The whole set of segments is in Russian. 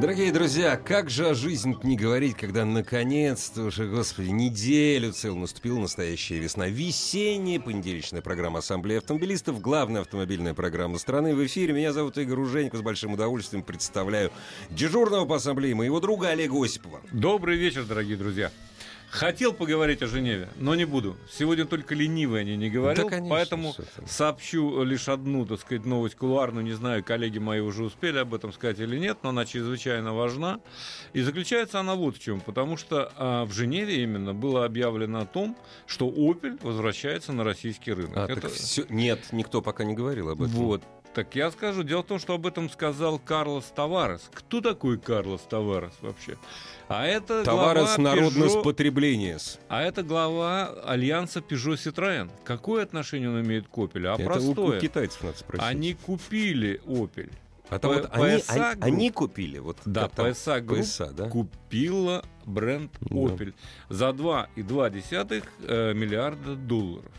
Дорогие друзья, как же о жизни не говорить, когда наконец-то уже, господи, неделю целую наступила настоящая весна. Весенняя понедельничная программа Ассамблеи автомобилистов, главная автомобильная программа страны в эфире. Меня зовут Игорь Уженько, с большим удовольствием представляю дежурного по ассамблее моего друга Олега Осипова. Добрый вечер, дорогие друзья. Хотел поговорить о Женеве, но не буду. Сегодня только ленивый о ней не говорил, Да, конечно, поэтому сообщу лишь одну, так сказать, новость кулуарную. Не знаю, коллеги мои уже успели об этом сказать или нет, но она чрезвычайно важна. И заключается она вот в чем. Потому что а, в Женеве именно было объявлено о том, что Opel возвращается на российский рынок. А, Это- так всё- Нет, никто пока не говорил об этом. Вот. Так я скажу, дело в том, что об этом сказал Карлос Таварес. Кто такой Карлос Таварес вообще? А это Товарос глава потребления. а это глава альянса Peugeot Citroën. Какое отношение он имеет к Opel? А Это простое. у китайцев надо спросить. Они купили Opel. А там П- вот они, они- они купили, вот Да? PSA Group PSA, да? купила бренд Да. Opel за 2,2 э, миллиарда долларов.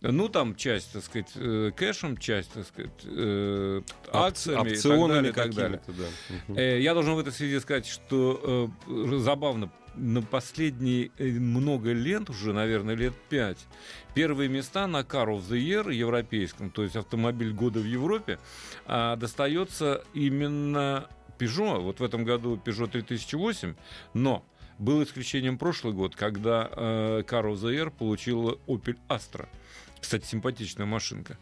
Ну, там часть, так сказать, э, кэшем, часть, так сказать, э, акциями опционами и так далее, и так далее. да. Э, Я должен в этой связи сказать, что э, забавно, на последние э, много лет, уже, наверное, лет пять, первые места на Car of the Year европейском, то есть автомобиль года в Европе, а, достается именно Peugeot. Вот в этом году Peugeot 3008, но был исключением прошлый год, когда э, Car of the Year получила Opel Astra. Кстати, симпатичная машинка.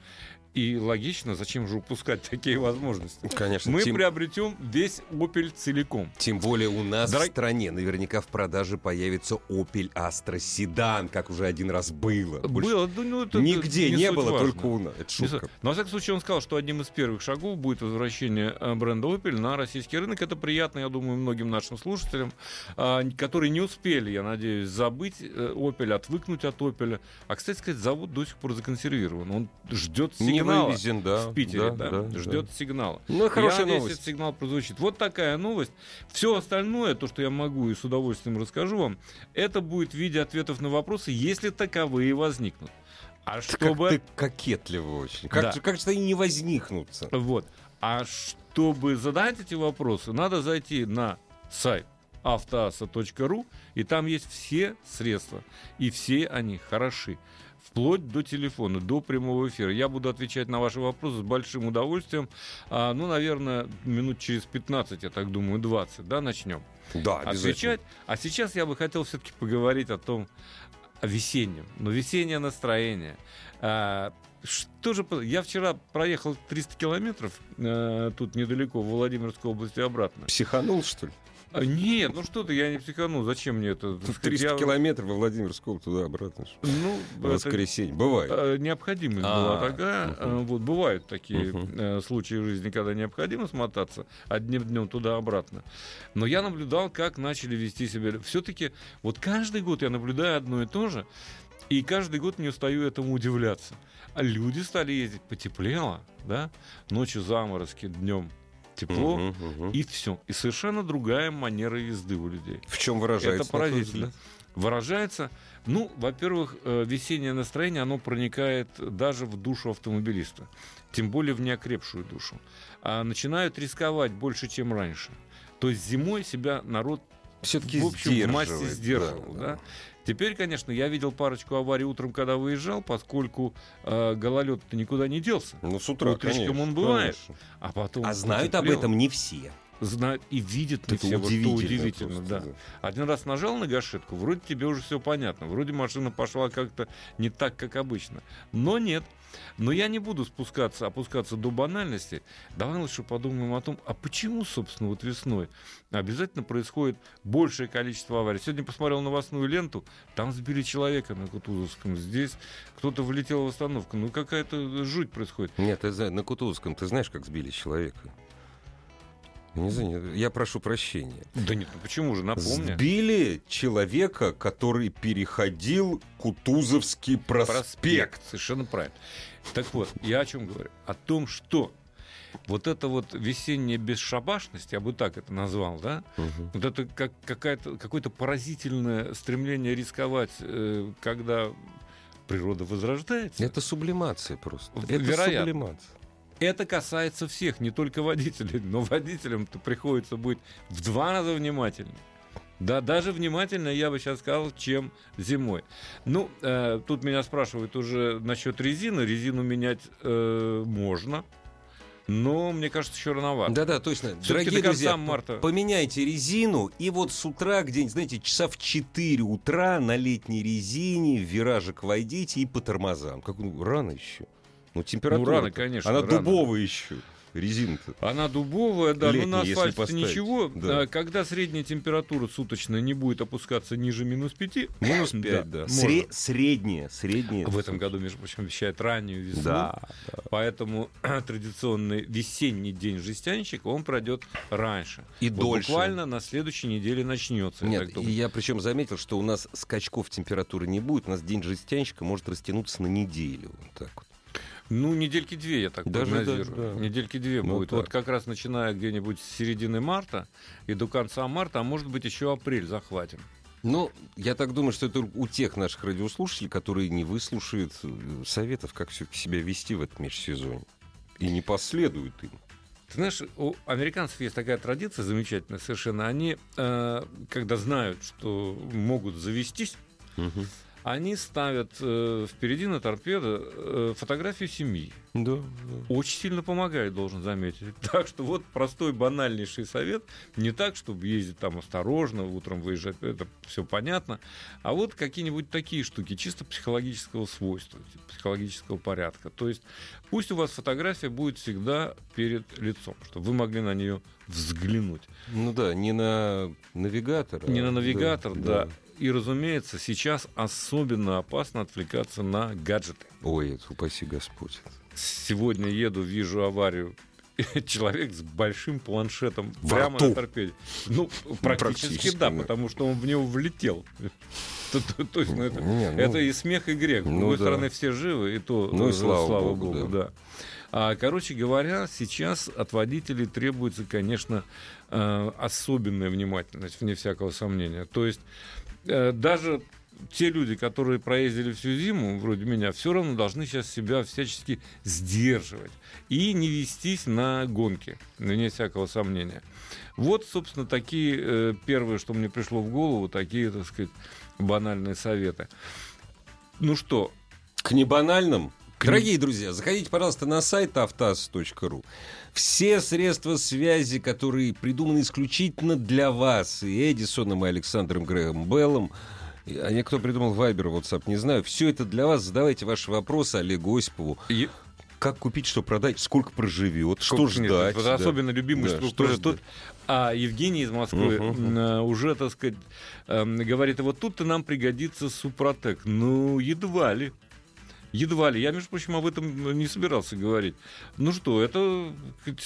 И логично, зачем же упускать такие возможности? Конечно, Мы тем, приобретем весь Opel целиком. тем более у нас Дорог- в стране наверняка в продаже появится Opel Astra седан, как уже один раз было. Больше Было, ну, это Нигде не, суть было, важно. только у нас. Это Не шутка. Но, во всяком случае, он сказал, что одним из первых шагов будет возвращение э, бренда Opel на российский рынок. Это приятно, я думаю, многим нашим слушателям, а, которые не успели, я надеюсь, забыть э, Opel, отвыкнуть от Opel. А, кстати сказать, завод до сих пор законсервирован. Он ждет Не сигнала вывезен, да. в Питере, да, да, да, ждет да. сигнала. Ну, хорошая я надеюсь, новость. этот сигнал прозвучит. Вот такая новость. Все остальное, то, что я могу и с удовольствием расскажу вам, это будет в виде ответов на вопросы, если таковые возникнут. А чтобы... Как ты кокетливо очень. Как, Да. же, как же они не возникнутся? Вот. А чтобы задать эти вопросы, надо зайти на сайт автоаса.ру, и там есть все средства, и все они хороши. Вплоть до телефона, до прямого эфира. Я буду отвечать на ваши вопросы с большим удовольствием. А, ну, наверное, минут через 15, я так думаю, 20, да, начнем Да, отвечать. А сейчас я бы хотел все-таки поговорить о том, о весеннем. Но весеннее настроение. А, что же... Я вчера проехал 300 километров э, тут недалеко, в Владимирской области обратно. Психанул, что ли? А, нет, ну что ты, я не психанул. Зачем мне это? так Тут сказать, 300 я- километров во Владимирскую туда-обратно. Ну, В воскресенье. Бывает. э, необходимость А, была такая. Э, Вот бывают такие э, случаи в жизни, когда необходимо смотаться одним днем туда-обратно. Но я наблюдал, как начали вести себя. Все-таки вот каждый год я наблюдаю одно и то же, и каждый год не устаю этому удивляться. А люди стали ездить потеплело, да, ночью заморозки, днем тепло, Мгм, мгм. и все. И совершенно другая манера езды у людей. В чем выражается? Это поразительно. Выражается, ну, во-первых, э, весеннее настроение, оно проникает даже в душу автомобилиста, тем более в неокрепшую душу. А начинают рисковать больше, чем раньше. То есть зимой себя народ Все-таки в общем, в массе сдерживал. да, да. Теперь, конечно, я видел парочку аварий утром, когда выезжал, поскольку э, гололед-то никуда не делся. Ну, с утра, Утречком конечно, он бывает. конечно. А потом А знают об этом не все. Знают и видят не Это все. Вот что удивительно удивительно, просто, да. Один раз нажал на гашетку, вроде тебе уже все понятно. Вроде машина пошла как-то не так, как обычно. Но нет. Но я не буду спускаться, опускаться до банальности. Давай лучше подумаем о том, а почему, собственно, вот весной обязательно происходит большее количество аварий. Сегодня посмотрел новостную ленту, там сбили человека на Кутузовском. Здесь кто-то влетел в остановку. Ну, какая-то жуть происходит. Нет, ты на Кутузовском ты знаешь, как сбили человека? Не я прошу прощения. Да нет, ну почему же, напомню. Сбили человека, который переходил Кутузовский проспект. Проспект, совершенно правильно. Так вот, я о чем говорю? О том, что вот эта вот весенняя бесшабашность, я бы так это назвал, да, Мгм. вот это как какая-то, какое-то поразительное стремление рисковать, э, когда природа возрождается. Это сублимация просто. Это вероятно. сублимация. Это касается всех, не только водителей, но водителям-то приходится быть в два раза внимательнее. Да, даже внимательно, я бы сейчас сказал, чем зимой. Ну, э, тут меня спрашивают уже насчет резины. Резину менять э, можно, но мне кажется, еще рановато. Да-да, точно. Всё-таки Дорогие друзья, марта. поменяйте резину, и вот с утра где-нибудь, знаете, часа в 4 утра на летней резине в виражик войдите и по тормозам. Как, ну, рано еще. Ну, температура. Ну, рано, конечно, Она рано. дубовая еще. Резина-то. Она дубовая, да, Летняя, но на асфальте ничего. да. А, Когда средняя температура суточная не будет опускаться ниже минус 5, Минус 5, да. Сре- средняя, средняя. В этом году, между прочим, обещают раннюю весну. Да, да. Поэтому традиционный весенний день жестянщика, он пройдет раньше. И Вот дольше. Буквально на следующей неделе начнется. я Нет, так и я причем заметил, что у нас скачков температуры не будет. У нас день жестянщика может растянуться на неделю. Вот так вот. Ну, недельки две, я так Даже прогнозирую. да, да. Недельки две Ну, будет. так. Вот как раз начиная где-нибудь с середины марта и до конца марта, а может быть еще апрель захватим. Ну, я так думаю, что это у тех наших радиослушателей, которые не выслушают э, советов, как все-таки себя вести в этом межсезонье. И не последуют им. Ты знаешь, у американцев есть такая традиция замечательная совершенно. Они, э, когда знают, что могут завестись, они ставят э, впереди на торпедо э, фотографию семьи. Да, Очень сильно помогает, должен заметить. Так что вот простой банальнейший совет. Не так, чтобы ездить там осторожно, утром выезжать, это все понятно. А вот какие-нибудь такие штуки, чисто психологического свойства, типа психологического порядка. То есть пусть у вас фотография будет всегда перед лицом, чтобы вы могли на нее взглянуть. Ну да, не на навигатор. а- Не на навигатор, да. И, разумеется, сейчас особенно опасно отвлекаться на гаджеты. Ой, упаси Господь. Сегодня еду, вижу аварию. Человек с большим планшетом Во прямо рту. на торпеде. Ну, практически, Практически, да, да. потому что он в него влетел. То, то- то есть, ну, это, Не, ну, это и смех, и грех. С ну другой да. стороны, все живы, и то Ну и э, слава богу, богу, да. А, короче говоря, сейчас от водителей требуется, конечно, э, особенная внимательность, вне всякого сомнения. То есть даже те люди, которые проездили всю зиму, вроде меня, все равно должны сейчас себя всячески сдерживать и не вестись на гонки, вне всякого сомнения. Вот, собственно, такие э, первые, что мне пришло в голову, такие, так сказать, банальные советы. Ну что, К небанальным. Дорогие друзья, заходите, пожалуйста, на сайт автаз.ру. Все средства связи, которые придуманы исключительно для вас, и Эдисоном, и Александром Грэем Беллом, и- а кто придумал Вайбер, WhatsApp, не знаю. Все это для вас. Задавайте ваши вопросы Олегу Осипову. е- Как купить, что продать, сколько проживет, что Сколько- нет, ждать. вот да. Особенно любимый, Да, что, что что ждать. А Евгений из Москвы м, уже, так сказать, эм, говорит, вот тут-то нам пригодится Супротек. Ну, едва ли. Едва ли. Я, между прочим, об этом не собирался говорить. Ну что, это,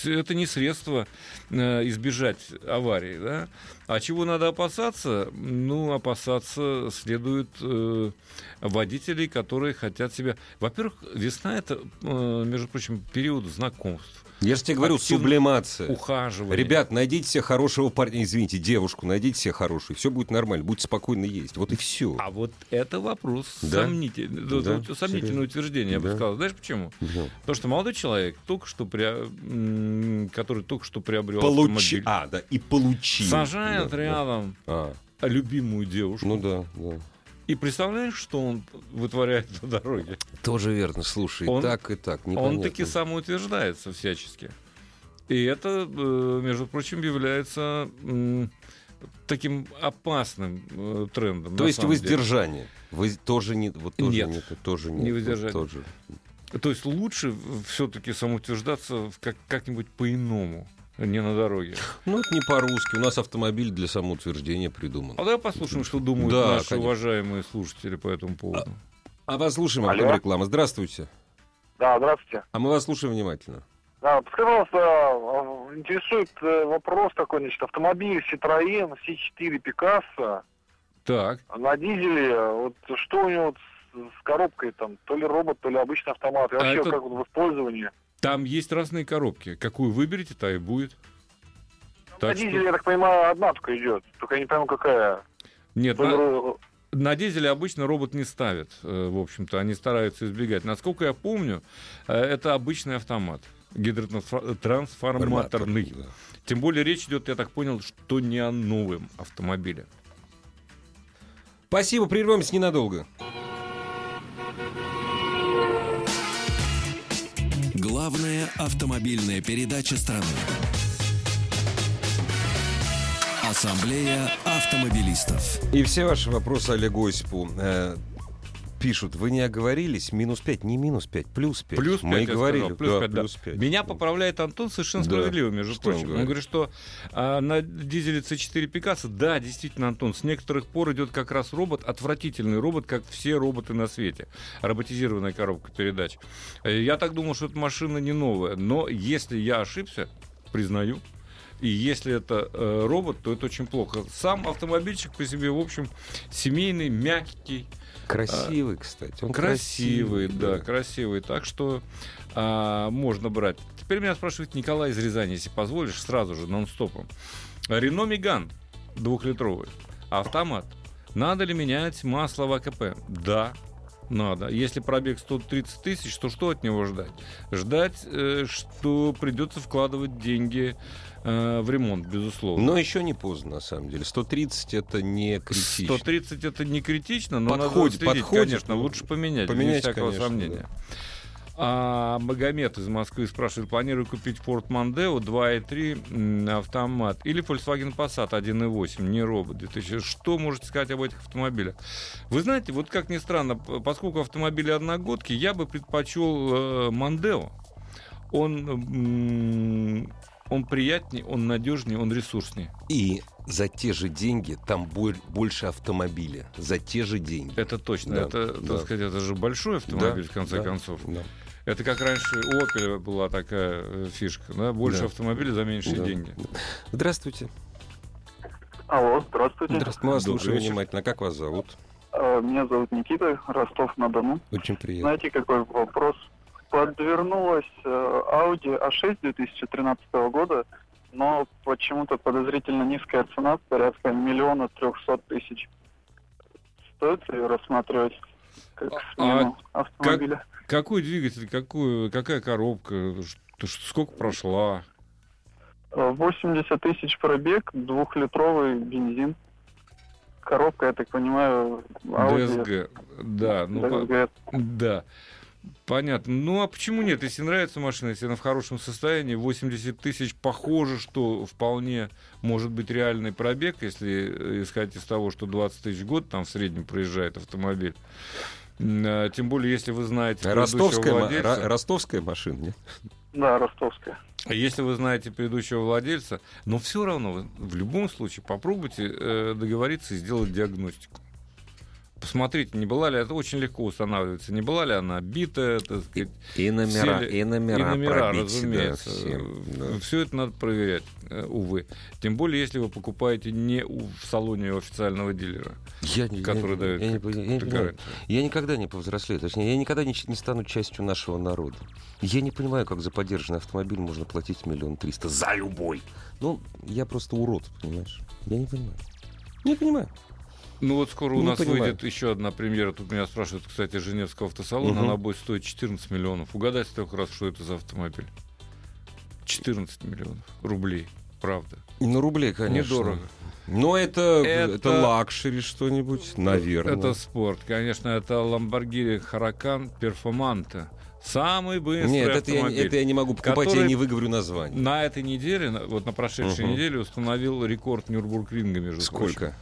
это не средство э, избежать аварии, да? А чего надо опасаться? Ну, опасаться следует э, водителей, которые хотят себя... Во-первых, весна — это, э, между прочим, период знакомств, Я же тебе говорю, сублимация. ухаживания. Ребят, найдите себе хорошего парня, извините, девушку, найдите себе хорошую, все будет нормально, будете спокойно есть. Вот и все. А вот это вопрос Да? сомнительный. Да, Вот Сомнительное утверждение, я бы Да. сказал. Знаешь почему? Потому что молодой человек, только что м, который только что приобрел Получи. автомобиль, А, да, и получи. сажает Да, да. рядом А, любимую девушку. ну да, да. И представляешь, что он вытворяет на дороге? Тоже верно, слушай, Он- так, и так, Он непонятно. таки самоутверждается всячески. И это, э, между прочим, является таким опасным э, трендом. То есть самом деле. воздержание. Вы тоже не, вот тоже Нет, нет, тоже не вот воздержание. тоже. То есть лучше все-таки самоутверждаться как- как-нибудь по-иному, не на дороге. Ну, это не по-русски. У нас автомобиль для самоутверждения придуман. А давай послушаем, что думают Да, наши конечно. уважаемые слушатели по этому поводу. А вас слушаем, а Алло. потом реклама. Здравствуйте. Да, здравствуйте. А мы вас слушаем внимательно. А, подскажите, пожалуйста, интересует э, вопрос такой, значит, автомобиль Citroёn C4 Picasso Так. на дизеле, вот что у него с, с коробкой там, то ли робот, то ли обычный автомат, и А вообще это- как вот в использовании. Там есть разные коробки. Какую выберете, та и будет. на Так что- дизеле, я так понимаю, одна только идет, только я не пойму, какая. Нет, ли на, на дизеле обычно робот не ставят, э, в общем-то, они стараются избегать. Насколько я помню, э, это обычный автомат гидротрансформаторный. Да. Тем более речь идет, я так понял, что не о новом автомобиле. Спасибо, прервемся ненадолго. Главная автомобильная передача страны. Ассамблея автомобилистов. И все ваши вопросы Олегу Осипу э, пишут. Вы не оговорились? Минус 5, не минус 5, плюс 5. Плюс Мы и 5, я говорили. сказал, плюс да, 5, да. плюс 5. Меня поправляет Антон совершенно Да. справедливо, между Что он прочим. Он говорит? говорит, что а, на дизеле C4 Picasso, да, действительно, Антон, с некоторых пор идет как раз робот, отвратительный робот, как все роботы на свете. Роботизированная коробка передач. Э, Я так думал, что эта машина не новая, но если я ошибся, признаю, и если это э, робот, то это очень плохо. Сам автомобильчик по себе, в общем, семейный, мягкий, Красивый, кстати. Он красивый, да, да. красивый. Так что а, можно брать. Теперь меня спрашивает Николай из Рязани, если позволишь, сразу же, нон-стопом. Рено Меган двухлитровый, автомат. Надо ли менять масло в АКП? Да, надо. Если пробег 130 тысяч, то что от него ждать? Ждать, э, что придется вкладывать деньги э, в ремонт, безусловно. Но еще не поздно, на самом деле. 130 это не критично. 130 это не критично, но Подходит, надо следить, подходит. конечно, лучше поменять, Поменять, без всякого конечно, сомнения. А Магомед из Москвы спрашивает, планирую купить Ford Mondeo 2.3 м, автомат или Volkswagen Passat 1.8, не робот 2000. Что можете сказать об этих автомобилях? Вы знаете, вот как ни странно, поскольку автомобили одногодки, я бы предпочел э, Mondeo. Он, он приятнее, он надежнее, он ресурснее. И за те же деньги там боль- больше автомобиля. За те же деньги. Это точно. Да, это, да. так сказать, это же большой автомобиль, Да, в конце да, концов. да. Это как раньше у Opel была такая э, фишка, да? Больше Да. автомобилей за меньшие Да. деньги. Здравствуйте. Алло, здравствуйте. Здравствуйте. Мы вас слушаем внимательно. Как вас зовут? Э, Меня зовут Никита, Ростов-на-Дону. Очень приятно. Знаете, какой вопрос? Подвернулась э, Audi A6 2013 года, но почему-то подозрительно низкая цена, порядка миллиона трехсот тысяч. Стоит ее рассматривать как А- смену автомобиля? Какой двигатель, какую, какая коробка, сколько прошла? Э, 80 тысяч пробег, двухлитровый бензин. Коробка, я так понимаю, Audi DSG. Да, ну, DSG. да. Понятно. Ну, а почему нет? Если нравится машина, если она в хорошем состоянии, 80 тысяч, похоже, что вполне может быть реальный пробег, если э, исходить из того, что 20 тысяч в год там в среднем проезжает автомобиль. А, Тем более, если вы знаете предыдущего Ростовская, владельца. ростовская машина, нет? Да, ростовская. Если вы знаете предыдущего владельца, но все равно в любом случае попробуйте э, договориться и сделать диагностику. Посмотрите, не была ли это очень легко устанавливается, не была ли она битая, так сказать, И номера, Все ли- и номера, и номера, пробить, разумеется. да, всем, да. Все это надо проверять, э, увы. Тем более, если вы покупаете не в салоне у официального дилера, Я, не- который я, дает я не я не понимаю. гарантию. Я никогда не повзрослею, точнее, я никогда не, не стану частью нашего народа. Я не понимаю, как за поддержанный автомобиль можно платить миллион триста за любой. Ну, я просто урод, понимаешь? Я не понимаю. Не понимаю. Ну вот скоро у Не нас понимаю. выйдет еще одна премьера. Тут меня спрашивают, кстати, Женевского автосалона. Мгм. Она будет стоить 14 миллионов. Угадайте трех раз, что это за автомобиль. 14 миллионов рублей. Правда. На рублей, конечно. Недорого. Но это, Это- это... luxury что-нибудь, наверное. Это спорт. Конечно, это Lamborghini Huracan Performante. Самый быстрый Нет, это я, это я не могу покупать, который- я не выговорю название. На этой неделе, вот на прошедшей Мгм. неделе, установил рекорд Нюрбургринга, между прочим.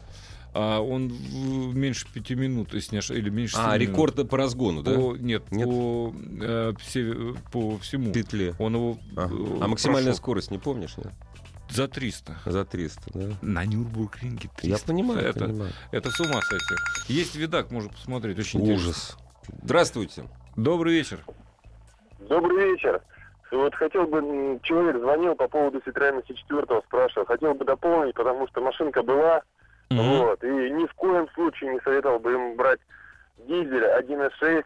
А он в- меньше пяти минут, если не ошибаюсь, или меньше А, минут. рекорд по разгону, да? По- нет, Нет? По, э, все- по всему. Петле. Он его Ага. э, А максимальная прошел скорость не помнишь, нет? за 300. За 300, да? На Нюрбургринге 300. Я понимаю, это, понимаю. это с ума сойти. Есть видак, можно посмотреть. Очень интересно. Ужас. Здравствуйте. Добрый вечер. Добрый вечер. Вот хотел бы, человек звонил по поводу Citroёn C4, спрашивал, хотел бы дополнить, потому что машинка была, Мгм. вот, и ни в коем случае не советовал бы им брать дизель 1.6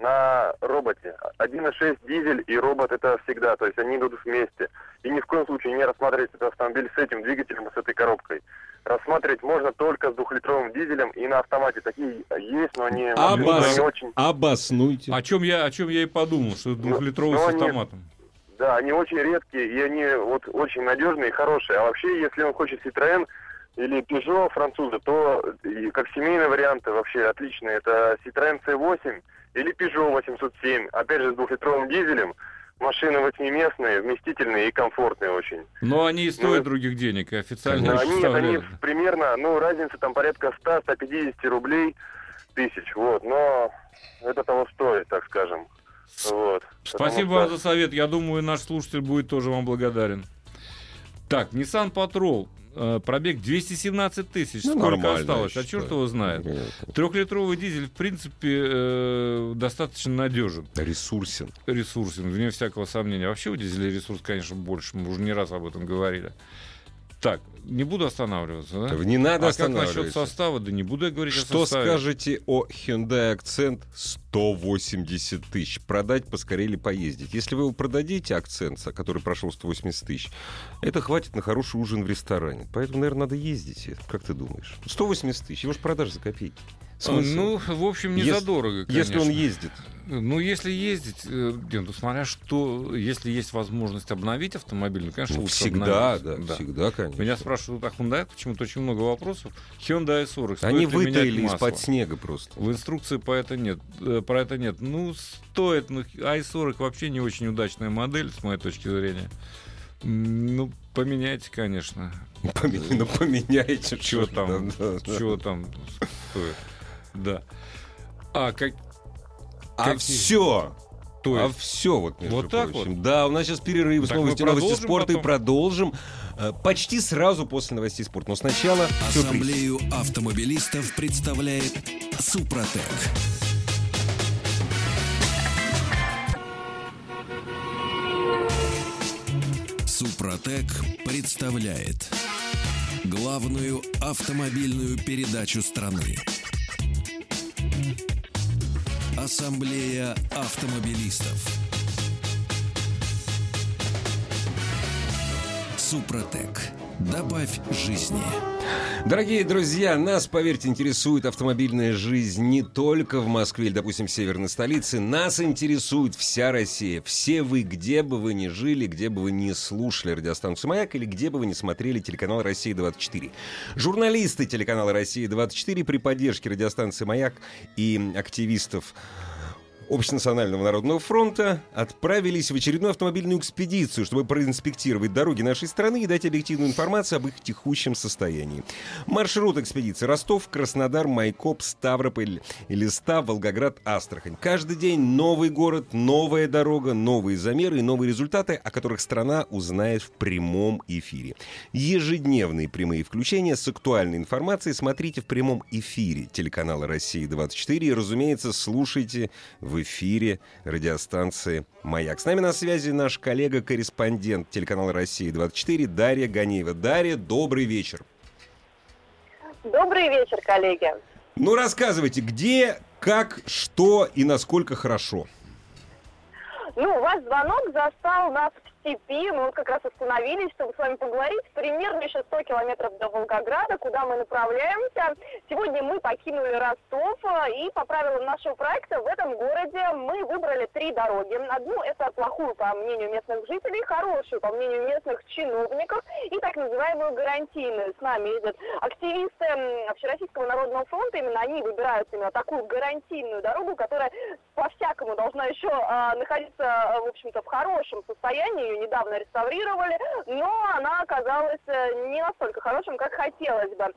на роботе. 1.6 дизель и робот это всегда, то есть они идут вместе. И ни в коем случае не рассматривать этот автомобиль с этим двигателем, и с этой коробкой. Рассматривать можно только с двухлитровым дизелем и на автомате. Такие есть, но они, Обос- они очень... Обоснуйте. О чем я, о чем я и подумал, что это двухлитровый ну, с они- автоматом. Да, они очень редкие, и они вот очень надежные и хорошие. А вообще, если он хочет Citroën или Peugeot француза, то и как семейные варианты вообще отличные. Это Citroën C8 или Peugeot 807. Опять же, с двухлитровым дизелем. Машины восьмиместные, вместительные и комфортные очень. Но они и стоят Ну, других денег, и официально они, они примерно, ну, разница там порядка 100-150 рублей тысяч, вот. Но это того стоит, так скажем. Вот. Спасибо Потому вам за совет. Я думаю, наш слушатель будет тоже вам благодарен. Так, Nissan Patrol. Э, Пробег 217 тысяч. Ну, Сколько осталось? А черт его знает. Трехлитровый дизель, в принципе, э, достаточно надежен. Ресурсен. Ресурсен, вне всякого сомнения. Вообще у дизеля ресурс, конечно, больше. Мы уже не раз об этом говорили. Так, не буду останавливаться, да? Не надо а как насчет останавливаться. состава? Да не буду я говорить о Что составе. скажете о Hyundai Accent 180 тысяч? Продать поскорее или поездить? Если вы его продадите, Accent, который прошел 180 тысяч, это хватит на хороший ужин в ресторане. Поэтому, наверное, надо ездить. Как ты думаешь? 180 тысяч, его же продашь за копейки. Смысл? Ну, в общем, не Если- задорого, конечно. Если он ездит. Ну, если ездить, э, нет, ну, смотря что, если есть возможность обновить автомобиль, ну, конечно, Ну, лучше всегда, да, обновить. всегда, конечно. Меня спрашивают о Hyundai, почему-то очень много вопросов. Hyundai i40. стоит Они вытаили из-под снега просто. В инструкции по это нет, э, про это нет. Ну, стоит, ну, i40 вообще не очень удачная модель, с моей точки зрения. Ну, поменяйте, конечно. Ну, поменяйте. Что там, да, да, да. чего там стоит. Да. А, как... А все. То А есть, все вот, между Вот так прочим. Да, у нас сейчас перерыв с Так новости, новости спорта и потом? продолжим э, почти сразу после новостей спорта. Но сначала сюрприз. Ассамблею автомобилистов представляет Супротек. Супротек представляет главную автомобильную передачу страны. Ассамблея автомобилистов. Супротек. Добавь жизни. Дорогие друзья, нас, поверьте, интересует автомобильная жизнь не только в Москве или, допустим, в северной столице. Нас интересует вся Россия. Все вы, где бы вы ни жили, где бы вы ни слушали радиостанцию «Маяк» или где бы вы ни смотрели телеканал «Россия-24». Журналисты телеканала «Россия-24» при поддержке радиостанции «Маяк» и активистов Общенационального народного фронта отправились в очередную автомобильную экспедицию, чтобы проинспектировать дороги нашей страны и дать объективную информацию об их текущем состоянии. Маршрут экспедиции Ростов, Краснодар, Майкоп, Ставрополь, Листа, Волгоград, Астрахань. Каждый день новый город, новая дорога, новые замеры и новые результаты, о которых страна узнает в прямом эфире. Ежедневные прямые включения с актуальной информацией смотрите в прямом эфире телеканала «Россия-24» и, разумеется, слушайте в эфире радиостанции «Маяк». С нами на связи наш коллега-корреспондент телеканала «Россия-24» Дарья Ганеева. Дарья, добрый вечер. Добрый вечер, коллеги. Ну, рассказывайте, где, как, что и насколько хорошо. Ну, ваш звонок застал нас в степи. Мы вот как раз остановились, чтобы с вами поговорить. Примерно еще 100 километров до Волгограда, куда мы направляемся. Сегодня мы покинули Ростов, э, и по правилам нашего проекта в этом городе мы выбрали три дороги. Одну это плохую, по мнению местных жителей, хорошую, по мнению местных чиновников, и так называемую гарантийную. С нами ездят активисты Общероссийского народного фронта. Именно они выбирают именно такую гарантийную дорогу, которая по-всякому должна еще а, находиться, а, в общем-то, в хорошем состоянии. Недавно реставрировали, но она оказалась э, не настолько хорошим, как хотелось бы.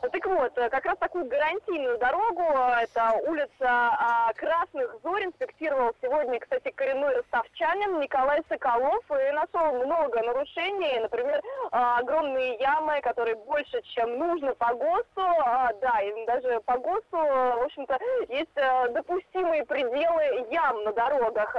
Так вот, э, как раз такую гарантийную дорогу, э, это улица а, Красных Зорь, инспектировал сегодня, кстати, коренной ростовчанин Николай Соколов и нашел много нарушений, например, а, огромные ямы, которые больше, чем нужно по ГОСТу, а, да, и даже по ГОСТу, в общем-то, есть допустимые пределы ям на дорогах.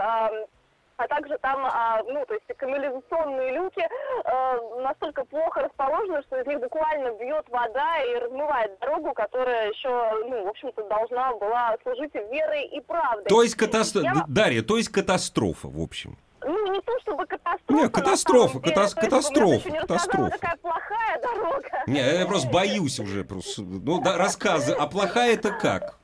А, также там, а, ну, то есть канализационные люки э, настолько плохо расположены, что из них буквально бьет вода и размывает дорогу, которая еще, ну, в общем-то, должна была служить верой и правдой. То есть катастрофа, Я- Дарья, то есть катастрофа, в общем. Ну, не то чтобы катастрофа. Не, на катастрофа, есть, катастрофа, еще не катастрофа. какая плохая дорога. Не, я просто боюсь уже. Просто. Ну, да, рассказы. А плохая это как?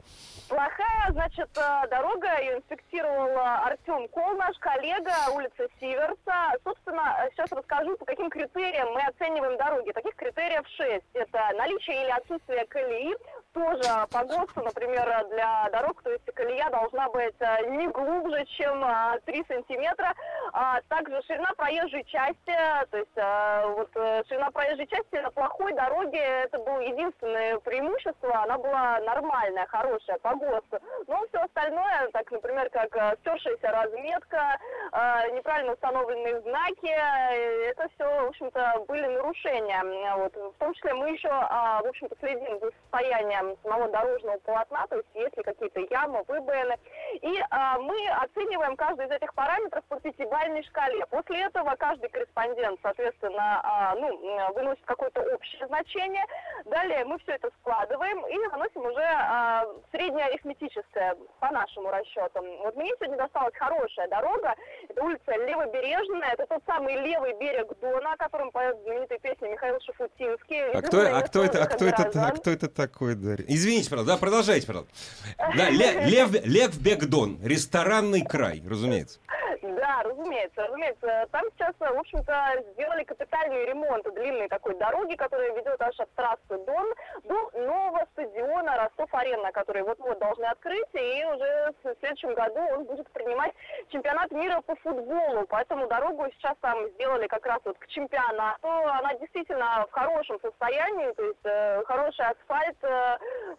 Плохая, значит, э, дорога, ее инспектировал э, Артем Кол, наш коллега, улица Сиверса. Собственно, э, сейчас расскажу, по каким критериям мы оцениваем дороги. Таких критериев шесть. Это наличие или отсутствие колеи, тоже по ГОСТу, например, для дорог, то есть колея должна быть э, не глубже, чем э, 3 сантиметра. А также ширина проезжей части, то есть э, вот э, ширина проезжей части на плохой дороге это было единственное преимущество, она была нормальная, хорошая по ГОСТу. Но все остальное, так, например, как э, стершаяся разметка, э, неправильно установленные знаки, э, это все, в общем-то, были нарушения. Вот. В том числе мы еще, а, в общем-то, следим за состоянием самого дорожного полотна, то есть есть ли какие-то ямы, выбоины. И а, мы оцениваем каждый из этих параметров по пятибалльной шкале. После этого каждый корреспондент, соответственно, а, ну, выносит какое-то общее значение. Далее мы все это складываем и выносим уже а, среднее арифметическое по нашему расчетам. Вот мне сегодня досталась хорошая дорога. Это улица Левобережная. Это тот самый левый берег Дона, о котором поет знаменитая песня Михаил Шафутинский. А кто, а кто это, а кто это, а кто это такой, Дарья? Извините, пожалуйста, да, продолжайте, пожалуйста. Да, Ле- Лев, Лев Бекдон, ресторанный край, разумеется. Да, разумеется, разумеется. Там сейчас, в общем-то, сделали капитальный ремонт длинной такой дороги, которая ведет аж от трассы Дон до нового стадиона Ростов-Арена, который вот-вот должны открыть, и уже в следующем году он будет принимать чемпионат мира по футболу. Поэтому дорогу сейчас там сделали как раз вот к чемпионату. Она действительно в хорошем состоянии, то есть э, хороший асфальт, э,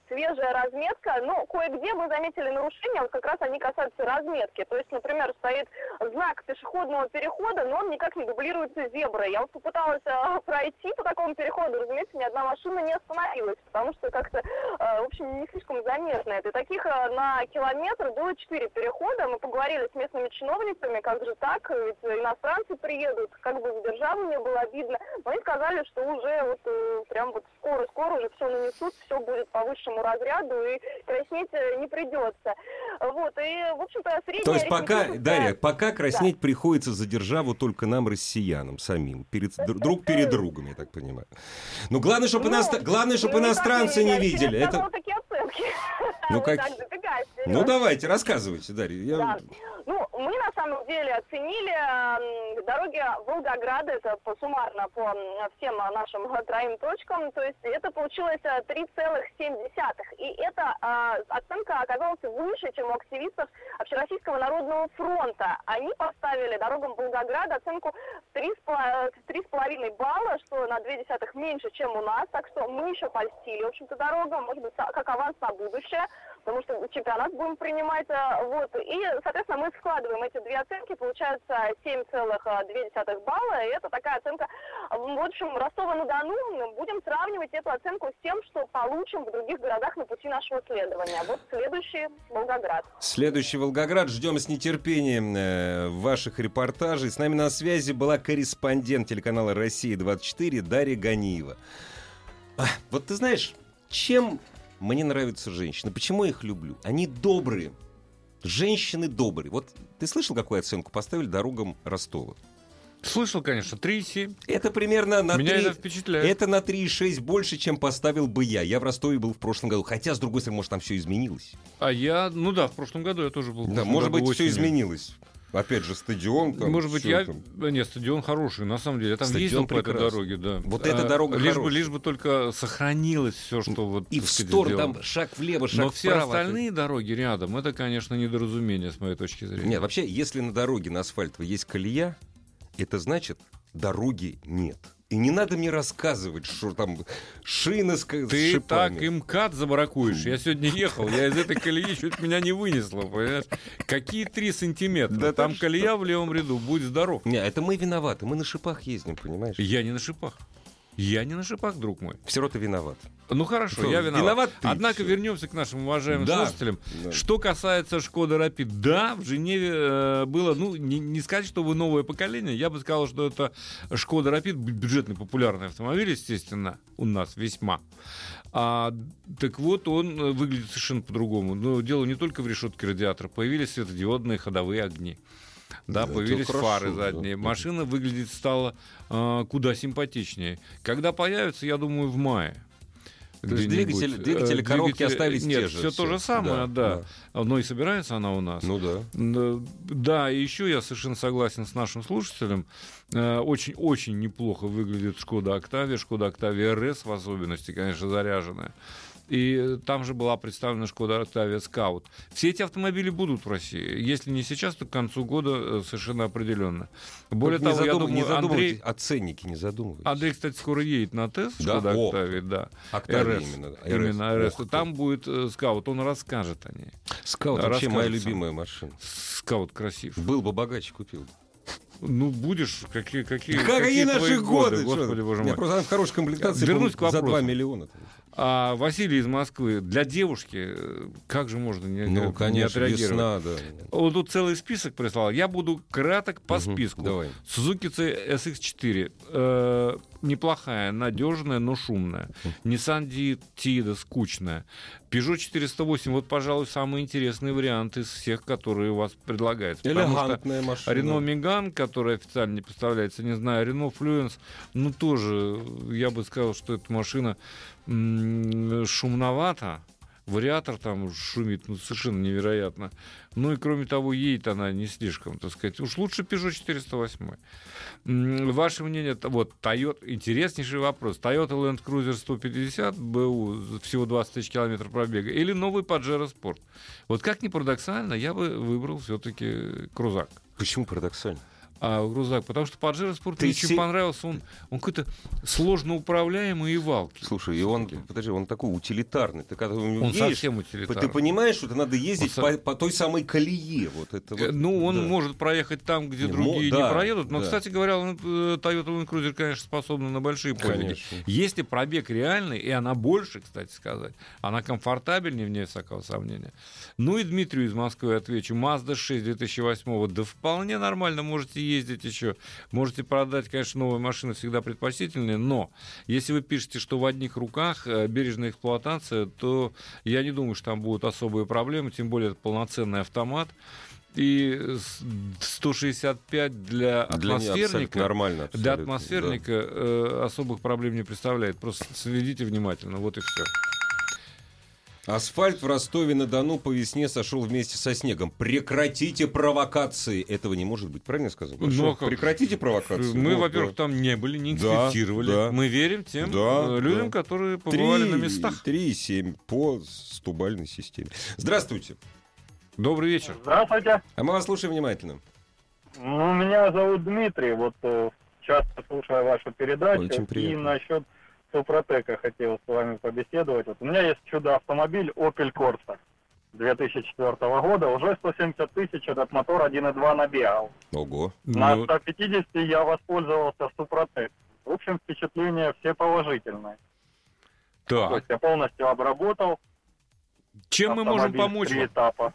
свежая разметка, но кое-где мы заметили нарушения, вот как раз они касаются разметки. То есть, например, стоит знак пешеходного перехода, но он никак не дублируется зеброй. Я вот попыталась э, пройти по такому переходу, разумеется, ни одна машина не остановилась, потому что как-то, э, в общем, не слишком заметно это. Таких э, на километр было четыре перехода. Мы поговорили с местными чиновниками, как же так, ведь иностранцы приедут, как бы за державу не было обидно. Но они сказали, что уже вот э, прям вот скоро-скоро уже все нанесут, все будет по высшему разряду, и краснеть э, не придется. Вот, и, в общем-то, средняя То есть пока, Дарья, пока краснеть приходится за державу только нам, россиянам, самим, перед, друг перед другом, я так понимаю. Но главное, чтобы, Ну, главное, чтобы ну, иностранцы не видели. Это... Ну, как- вперед. Ну давайте, рассказывайте, Дарья. Я- Да. Ну, мы на самом деле оценили дороги Волгограда, это по- суммарно по всем нашим троим точкам, то есть это получилось э, 3,7. И эта а, оценка оказалась выше, чем у активистов Общероссийского народного фронта. Они поставили дорогам Волгограда оценку в 3,5 балла, что на 2 десятых меньше, чем у нас, так что мы еще польстили, в общем-то, дорогам, может быть, как аванс на будущее, потому что чемпионат будем принимать, э, вот, и, соответственно, мы складываем эти две оценки, получается 7,2 балла, и это такая оценка, в общем, Ростова-на-Дону, будем сравнивать эту оценку с тем, что получим в других городах на пути нашего следования. Вот следующий Волгоград. Следующий Волгоград. Ждем с нетерпением э, ваших репортажей. С нами на связи была корреспондент телеканала «Россия-24» Дарья Ганиева. А, вот ты знаешь, чем мне нравятся женщины? Почему я их люблю? Они добрые. Женщины добрые. Вот ты слышал, какую оценку поставили дорогам Ростова? Слышал, конечно, 3,7. Это примерно на Меня 3... это впечатляет. Это на 3,6 больше, чем поставил бы я. Я в Ростове был в прошлом году. Хотя, с другой стороны, может, там все изменилось. А я, ну да, в прошлом году я тоже был. Да, может быть, все изменилось. Опять же, стадион. Там, Может быть, я... там. Нет, стадион хороший, на самом деле. Я там Стадион ездил по этой дороге, да. Вот эта дорога лишь бы, лишь бы только сохранилось все, что вот... И в сторону, там шаг влево, шаг Но все вправо. остальные дороги рядом, это, конечно, недоразумение, с моей точки зрения. Нет, вообще, если на дороге на асфальтовой есть колея, это значит, дороги нет. И не надо мне рассказывать, что там шины с, Ты шипами. так МКАД забаракуешь. Я сегодня ехал, я из этой колеи чуть меня не вынесло, понимаешь? Какие три сантиметра? Да Там колея в левом ряду, будь здоров. Не, это мы виноваты, мы на шипах ездим, понимаешь? Я не на шипах. Я не на шипах, друг мой. Все равно ты виноват. Ну хорошо, Что, я виноват. виноват ты, Однако всё. вернемся к нашим уважаемым Да. слушателям. Да. Что касается Шкода Рапид, да, в Женеве э, было, ну, не, не сказать, что вы новое поколение, я бы сказал, что это Шкода Рапид, бю- бюджетный популярный автомобиль, естественно, у нас весьма. А, так вот, он э, выглядит совершенно по-другому. Но дело не только в решетке радиатора. Появились светодиодные ходовые огни. Да, Да, появились хорошо, фары задние. да. Машина выглядит стала э, куда симпатичнее. Когда появится, я думаю, в мае. То есть двигатель- двигатели, Э, коробки двигатели- остались Нет, те же, все всё. то же самое, Да, да. Но и собирается она у нас. Ну да. Да, и еще я совершенно согласен с нашим слушателем. Э, Очень-очень неплохо выглядит Шкода Октавия, Шкода Октавия РС в особенности, конечно, заряженная. И там же была представлена Шкода Октавия Скаут. Все эти автомобили будут в России. Если не сейчас, то к концу года э, совершенно определенно. Более не того, я задум- не думаю, Андрей... задумывайтесь, о ценнике не задумывайтесь. Андрей, кстати, скоро едет на тест Да? Шкода О. Октавии, да. Октавия РС. именно. да, Именно РС. Ох. Там будет э, скаут, он расскажет о ней. Скаут вообще моя любимая машина. Скаут красив. Был бы богаче, купил. Ну, будешь, какие, какие, Какие наши твои годы? Господи, чё? боже мой. просто она в хорошей комплектации Вернусь к за 2 вопросу. миллиона. А Василий из Москвы, для девушки, э, как же можно не, Ну, не конечно, отреагировать? весна, да. Вот тут целый список прислал. Я буду краток по Мгм, списку. Давай. Suzuki SX4. э, неплохая, надежная, но шумная. Nissan D- Tiida скучная. Peugeot 408, вот, пожалуй, самый интересный вариант из всех, которые у вас предлагаются. Потому что Элегантная машина. Рено Меган, который официально не поставляется, не знаю, Рено Флюенс, ну тоже, я бы сказал, что эта машина шумновата. Вариатор там шумит, ну, совершенно невероятно. Ну и кроме того, едет она не слишком, так сказать. Уж лучше Peugeot 408. М, Ваше мнение, вот, Toyota, интереснейший вопрос. Toyota Land Cruiser 150 БУ, всего 20 тысяч километров пробега, или новый Pajero Sport? Вот как ни парадоксально, я бы выбрал все-таки крузак. Почему парадоксально? А крузак, потому что Pajero Sport Ты мне очень понравился. Он, он какой-то сложно управляемый и валкий. Слушай, и он, подожди, он такой утилитарный. Ты когда Он едешь, совсем ты утилитарный. понимаешь, что надо ездить Он по, по той самой колее. Вот это Э, вот, Ну, он да. может проехать там, где Не, другие мо- не да, проедут. Но, да. кстати говоря, он, э, Toyota Land Cruiser, конечно, способна на большие подвиги. Если пробег реальный, и она больше, кстати сказать, она комфортабельнее, вне всякого сомнения. Ну и Дмитрию из Москвы отвечу. Mazda 6 2008 да вполне нормально, можете ездить еще. Можете продать, конечно, новые машины всегда предпочтительные, но если вы пишете, что в одних руках э, бережная эксплуатация, то я не думаю, что там будут особые проблемы, тем более это полноценный автомат. И с- 165 для Для абсолютно атмосферника нормально. для атмосферника э, особых проблем не представляет. Просто следите внимательно, вот и все. Да. Асфальт в Ростове-на-Дону по весне сошел вместе со снегом. Прекратите провокации. Этого не может быть. Правильно я сказал? Ну, а как? Прекратите провокации. Мы, Вот, во-первых, да. там не были, не Да, инспектировали. да. Мы верим тем Да, э, людям, да. которые побывали на Три- местах. 3,7 по стубальной системе. Здравствуйте. Добрый вечер. Здравствуйте. А мы вас слушаем внимательно. Ну, меня зовут Дмитрий. Вот э, часто слушаю вашу передачу. Очень и приятно. насчет Супротека хотел с вами побеседовать. Вот у меня есть чудо-автомобиль Opel Corsa 2004 года. Уже 170 тысяч этот мотор 1.2 набегал. Ого. На Ну, 150 я воспользовался Супротек. В общем, впечатления все положительные. То так, есть я полностью обработал. чем мы можем помочь Три этапа.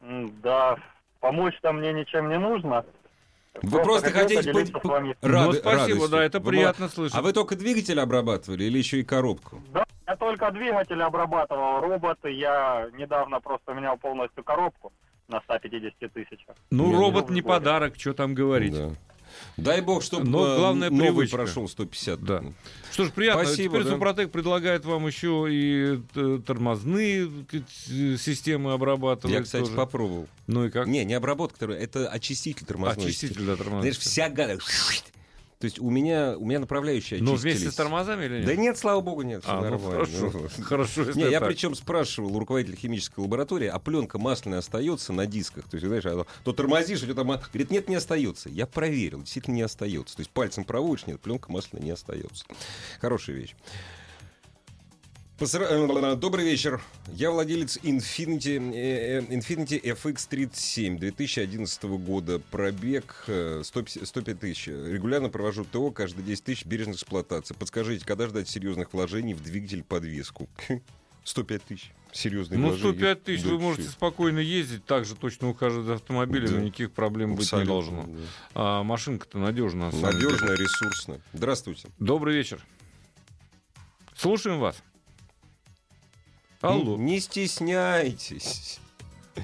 Да, помочь-то мне ничем не нужно. Вы просто хотите быть рады- ну, спасибо, радостью. да, это Вы приятно слышать. А вы только двигатель обрабатывали или еще и коробку? Да, я только двигатель обрабатывал, роботы. Я недавно просто менял полностью коробку на 150 тысячах. Ну, Не, робот не не подарок, что там говорить. Да. Дай бог, чтобы Но главное новый привычка. прошел 150. Да. Что ж, приятно. Спасибо, Теперь да. Супротек предлагает вам еще и э, тормозные сказать, системы обрабатывать. Я, кстати, тоже. попробовал. Ну и как? Не, не обработка, это очиститель тормозной. Очиститель для тормозных. Знаешь, вся гада. То есть у меня, у меня Но очистились. вместе с тормозами или нет? Да нет, слава богу, нет, все А, ну, хорошо. Ну, Хорошо, Не, я так. причем спрашивал у руководителя химической лаборатории, а пленка масляная остается на дисках? То есть, знаешь, оно- то тормозишь, тебя там... Говорит, нет, не остается. Я проверил, действительно не остается. То есть пальцем проводишь, нет, пленка масляная не остается. Хорошая вещь. Э, Добрый вечер. Я владелец Infinity, э, э, Infinity FX37 2011 года. Пробег э, 150 105 тысяч. Регулярно провожу ТО, каждые 10 тысяч бережной эксплуатации. Подскажите, когда ждать серьезных вложений в двигатель подвеску? 105 тысяч. Серьезные Ну, вложения. 105 тысяч Да, вы можете спокойно ездить, также точно ухаживать за автомобилем, Да. никаких проблем быть не Абсолютно, должно. да. А машинка-то надежная. на самом деле. Надежно, ресурсно. Здравствуйте. Добрый вечер. Слушаем вас. Алло. Ну, Не стесняйтесь.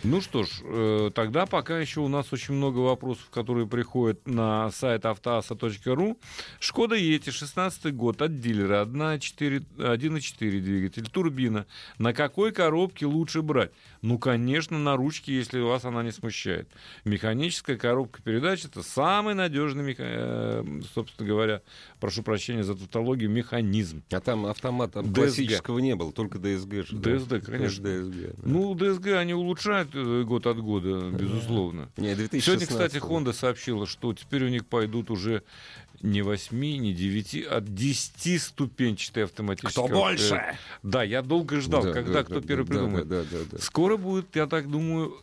Ну что ж, э, тогда пока еще у нас очень много вопросов, которые приходят на сайт автоаса.ру. Шкода Ети, 16 год, от дилера, 1,4 1,4 двигатель, турбина. На какой коробке лучше брать? Ну, конечно, на ручке, если вас она не смущает. Механическая коробка передач — это самый надежный, меха- э, собственно говоря, прошу прощения за тавтологию, механизм. А там автомата классического не было, только ДСГ же. да? DSD, конечно. DSG, да. Ну, ДСГ они улучшают э, год от года, безусловно. Не, 2016. Сегодня, кстати, Honda сообщила, что теперь у них пойдут уже не 8, не 9, а 10 ступенчатые автоматические. Кто больше? Э, Да, я долго ждал, Да, когда да, кто да, первый да, придумает. Да, да, да, да. Скоро будет, я так думаю,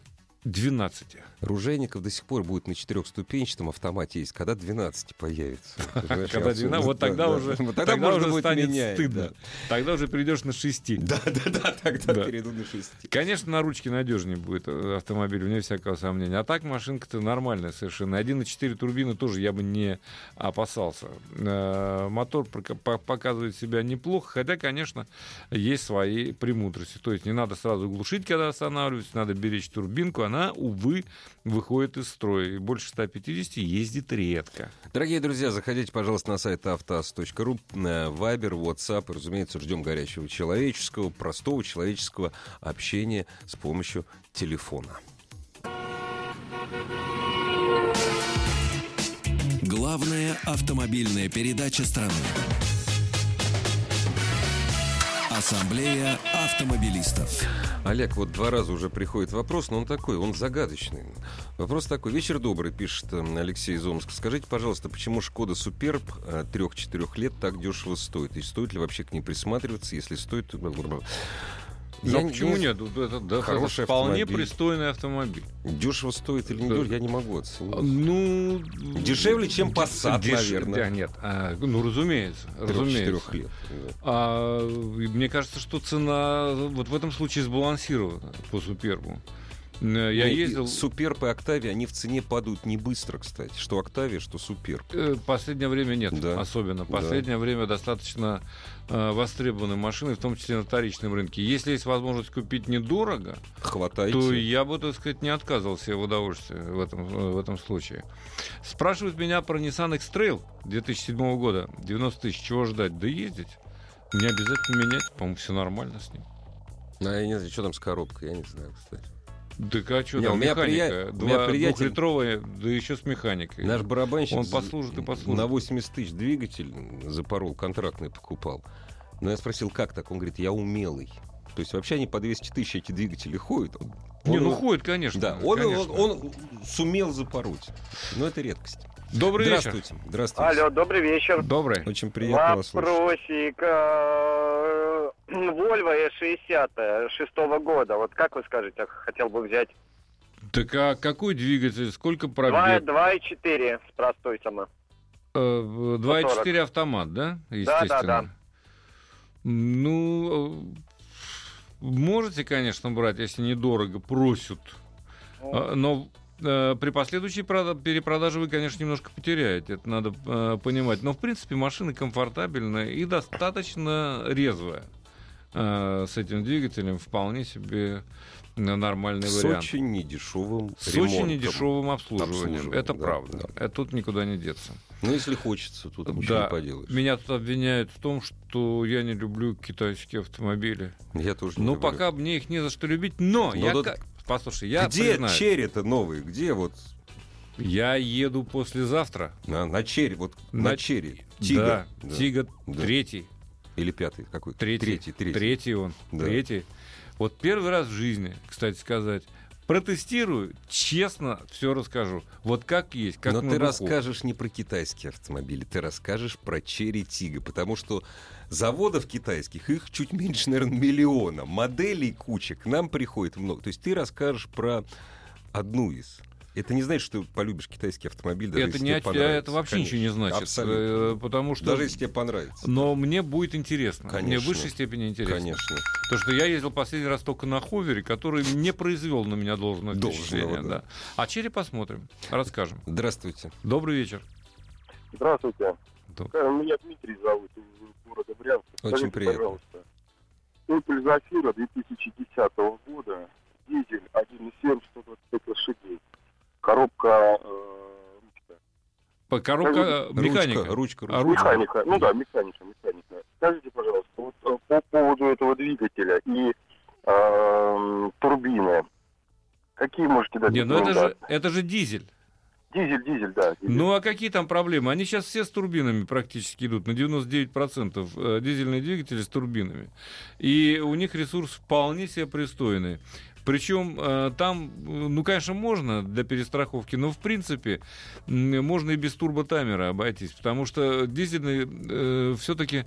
12. Ружейников до сих пор будет на четырехступенчатом автомате есть, когда 12 появится. Когда я 12, отсюда- вот да, тогда да. уже, тогда уже станет стыдно. да. Тогда уже придешь на 6. Да, да, да, тогда Да. перейду на 6. Конечно, на ручке надежнее будет э, автомобиль, вне всякого сомнения. А так машинка-то нормальная совершенно. 1.4 турбины тоже я бы не опасался. Э, Мотор показывает себя неплохо, хотя, конечно, есть свои премудрости. То есть не надо сразу глушить, когда останавливается, надо беречь турбинку. Она, увы, выходит из строя. И больше 150 ездит редко. Дорогие друзья, заходите, пожалуйста, на сайт автоаз.ру, на Вайбер, WhatsApp. И, разумеется, ждем горячего человеческого, простого человеческого общения с помощью телефона. Главная автомобильная передача страны. Ассамблея автомобилистов. Олег, вот два раза уже приходит вопрос, но он такой, он загадочный. Вопрос такой. Вечер добрый, пишет э, Алексей из Омска. Скажите, пожалуйста, почему Шкода Суперб трех-четырех лет так дешево стоит? И стоит ли вообще к ней присматриваться? Если стоит, то... Ну, Я почему не- нет? Это, да, Хороший вполне автомобиль. пристойный автомобиль. Дешево стоит или не дешево, я не могу оценить. Ну... Дешевле, чем Passat, Деш- наверное. Да, нет. а, ну, разумеется. разумеется. Лет. да. А, мне кажется, что цена вот в этом случае сбалансирована по Супербу. Э, Я Ну, и ездил... Суперб и Октавия, они в цене падают не быстро, кстати. Что Октавия, что Суперб. э, Последнее время нет, Да. особенно. Да. Последнее время достаточно э, востребованы машины, в том числе на вторичном рынке. Если есть возможность купить недорого, Хватайте. то я бы, так сказать, не отказывался в удовольствии в этом, э, в этом случае. Спрашивают меня про Nissan X-Trail 2007 года. 90 тысяч. Чего ждать? Да ездить. Не обязательно менять. По-моему, все нормально с ним. А, я не знаю, что там с коробкой, я не знаю, кстати. Да а что Не, там, у меня механика. прия- у меня Два- приятель- Двухлитровая, да еще с механикой. Наш барабанщик Он послужит и послужит. на 80 тысяч двигатель запорол, контрактный покупал. Но я спросил, как так? Он говорит, я умелый. То есть вообще они по 200 тысяч эти двигатели ходят. Он- Не, он- ну ходит, конечно. Да, он, конечно. он- он сумел запороть. Но это редкость. Добрый вечер. Здравствуйте. Здравствуйте. Алло, добрый вечер. Добрый. Очень приятно вас слышать. Э, Volvo S60 шестого года. Вот как вы скажете, хотел бы взять? Так а какой двигатель? Сколько Два- пробег? 2,4 с простой сама. Э, 2.4 автомат, да? Естественно. да, да. Ну, э, можете, конечно, брать, если недорого просят. А, Но э, при последующей прода- перепродаже вы, конечно, немножко потеряете. Это надо э, понимать. Но, в принципе, машина комфортабельная и достаточно резвая. Э, С этим двигателем вполне себе э, нормальный С вариант. очень недешевым С очень ремонтом. недешевым обслуживанием. Обслуживанием, Это да, правда. да. Это тут никуда не деться. Ну, если хочется, тут ничего Да. не поделаешь. Меня тут обвиняют в том, что я не люблю китайские автомобили. Я тоже не Ну, люблю. пока мне их не за что любить, но Ну, я... да- Послушай, я Где признаюсь, черри-то новые? Где вот я еду послезавтра. на, на черри? Вот на, На- черри. Тига. Да, Тига Да. третий. Или пятый какой? Третий. Третий, третий. Третий он. Да. Третий. Вот первый раз в жизни, кстати сказать, Протестирую, честно все расскажу. Вот как есть, как Но ты духу. расскажешь не про китайские автомобили, ты расскажешь про Черри Тига, потому что заводов китайских, их чуть меньше, наверное, миллиона. Моделей куча, к нам приходит много. То есть ты расскажешь про одну из. Это не значит, что ты полюбишь китайский автомобиль, даже это, если не, тебе это вообще Конечно, ничего не значит. Абсолютно. э, Потому что... Даже если тебе понравится. Но мне будет интересно. Мне в Конечно. высшей степени интересно. Конечно. То, что я ездил последний раз только на ховере, который не произвел на меня должного Должного, впечатления. да. да. А черри посмотрим, расскажем. Здравствуйте. Добрый вечер. Здравствуйте. Доб- Э, Меня Дмитрий зовут из города Брянска. Очень Скажите, приятно. пожалуйста, Opel Zafira 2010 года, дизель 1.7, 125 лошадей, коробка э, ручка. По- Коробка э, механика. Ручка, ручка, А, ручка. ручка. Механика, ну да, механика, механика. Скажите, пожалуйста, вот э, по поводу этого двигателя и э, турбины, какие можете дать Не, ну это же, это же дизель. Дизель, дизель, да. дизель. Ну а какие там проблемы? Они сейчас все с турбинами практически идут, на 99% э, дизельные двигатели с турбинами. И у них ресурс вполне себе пристойный. Причем э, там, э, ну, конечно, можно для перестраховки, но в принципе можно и без турботаймера обойтись, потому что дизельный все-таки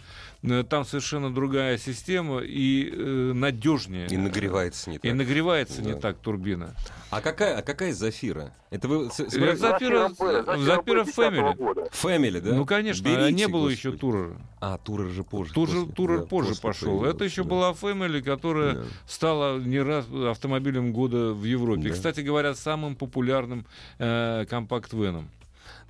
там совершенно другая система и надежнее. И нагревается не И так. нагревается не Да. так турбина. А какая, а какая Зафира? Это вы Э, Зафира- Зафира Bell 10-го Family. года. Family, да? Ну, конечно, Берите, не было господи. еще Турера. А, Турер же позже. Турер, после- Турер да, позже пошел. Это еще да. была Family, которая Да. стала не раз автомобилем года в Европе. Да. Кстати говоря, самым популярным э, компакт-веном.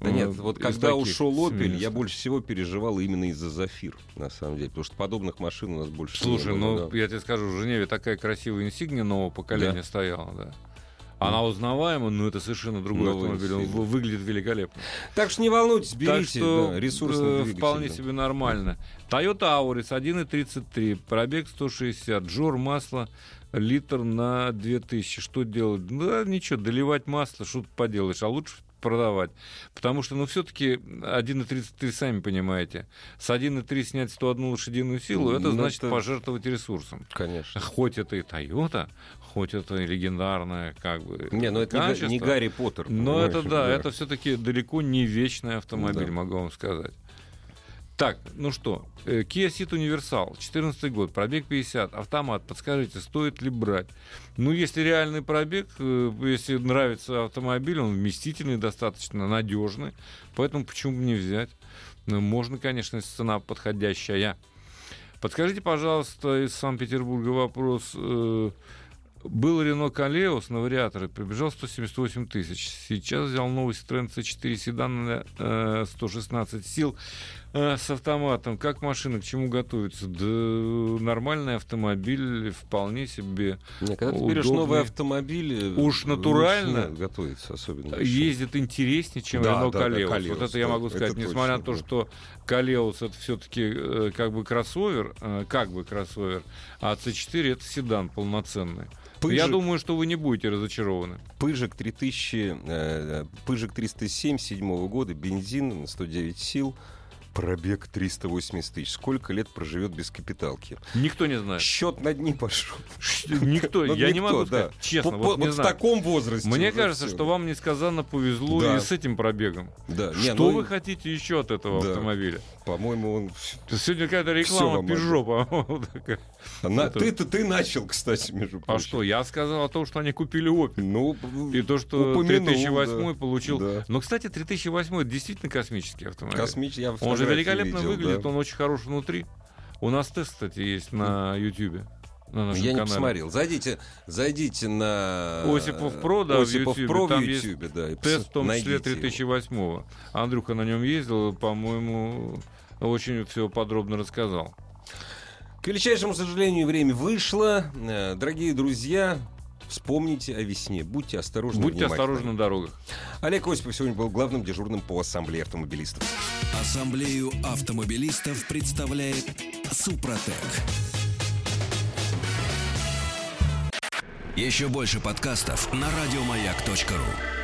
Да Э, нет, вот из когда ушел Opel, я больше всего переживал именно из-за Зафир, на самом деле. Потому что подобных машин у нас больше Слушай, не ну да. я тебе скажу, в Женеве такая красивая инсигния нового поколения Да. стояла, да. Она узнаваема, но это совершенно другой Новый автомобиль. Он выглядит великолепно. Так что не волнуйтесь, берите так что да, ресурсный э, вполне да. себе нормально. Toyota Auris 1.33, пробег 160, жор масла литр на 2000. Что делать? Ну, Да, ничего, доливать масло, что ты поделаешь, а лучше продавать. Потому что, ну, все-таки 1.33, сами понимаете, с 1.3 снять 101 лошадиную силу, это Ну, значит это- пожертвовать ресурсом. Конечно. Хоть это и Toyota, хоть это и легендарная, как бы, Не, ну это качество. не Гарри Поттер. Но это да, это все-таки далеко не вечный автомобиль, Да. могу вам сказать. Так, ну что, э, Kia Ceed Universal, 14 год, пробег 50, автомат, подскажите, стоит ли брать? Ну, если реальный пробег, э, если нравится автомобиль, он вместительный, достаточно надежный, поэтому почему бы не взять? Ну, можно, конечно, если цена подходящая. Подскажите, пожалуйста, из Санкт-Петербурга вопрос. э, Был Рено Калеус на вариаторе, прибежал 178 тысяч. Сейчас взял новый Citroёn C4 седан на э, 116 сил с автоматом. Как машина, к чему готовится? Да нормальный автомобиль, вполне себе Не, когда ты берешь новый автомобиль, э, Уж натурально готовится особенно. ездит интереснее, чем Да, Рено да, да, Калеус. Калеус, вот это я могу это сказать. Несмотря на то, что Калеус это все-таки как бы кроссовер, э, как бы кроссовер, а C4 это седан полноценный. Я Пыжик- думаю, что вы не будете разочарованы. Пыжик 3000, э, Пыжик 307 седьмого года, бензин на 109 сил, пробег 380 тысяч. Сколько лет проживет без капиталки? Никто не знает. Счет на дни пошел. Никто, я не могу сказать. Честно, вот в таком возрасте. Мне кажется, что вам несказанно повезло и с этим пробегом. Да, что ну, вы хотите еще от этого автомобиля? По-моему, он... Сегодня какая-то реклама Peugeot, по-моему, такая. Ты начал, кстати, между А прочим. что, я сказал о том, что они купили Opel. Ну, И то, что упомянул, 3008 да. получил. Но, кстати, 3008 это действительно космический автомобиль. Космич... я Он же фотографии великолепно видел, выглядит, да. он очень хорош внутри. У нас тест, кстати, есть на YouTube. На нашем Я не канале. посмотрел. Зайдите, зайдите на Осипов Про, да, в Осипов Ютьюбе. Про в Там есть Ютьюбе, да. Тест в том числе найдите его. 3008 Андрюха на нем ездил, по-моему, очень все подробно рассказал. К величайшему сожалению, время вышло. Э, Дорогие друзья, вспомните о весне. Будьте осторожны. Будьте осторожны на дорогах. Олег Осипов сегодня был главным дежурным по ассамблее автомобилистов. Ассамблею автомобилистов представляет Супротек. Еще больше подкастов на радиомаяк.ру.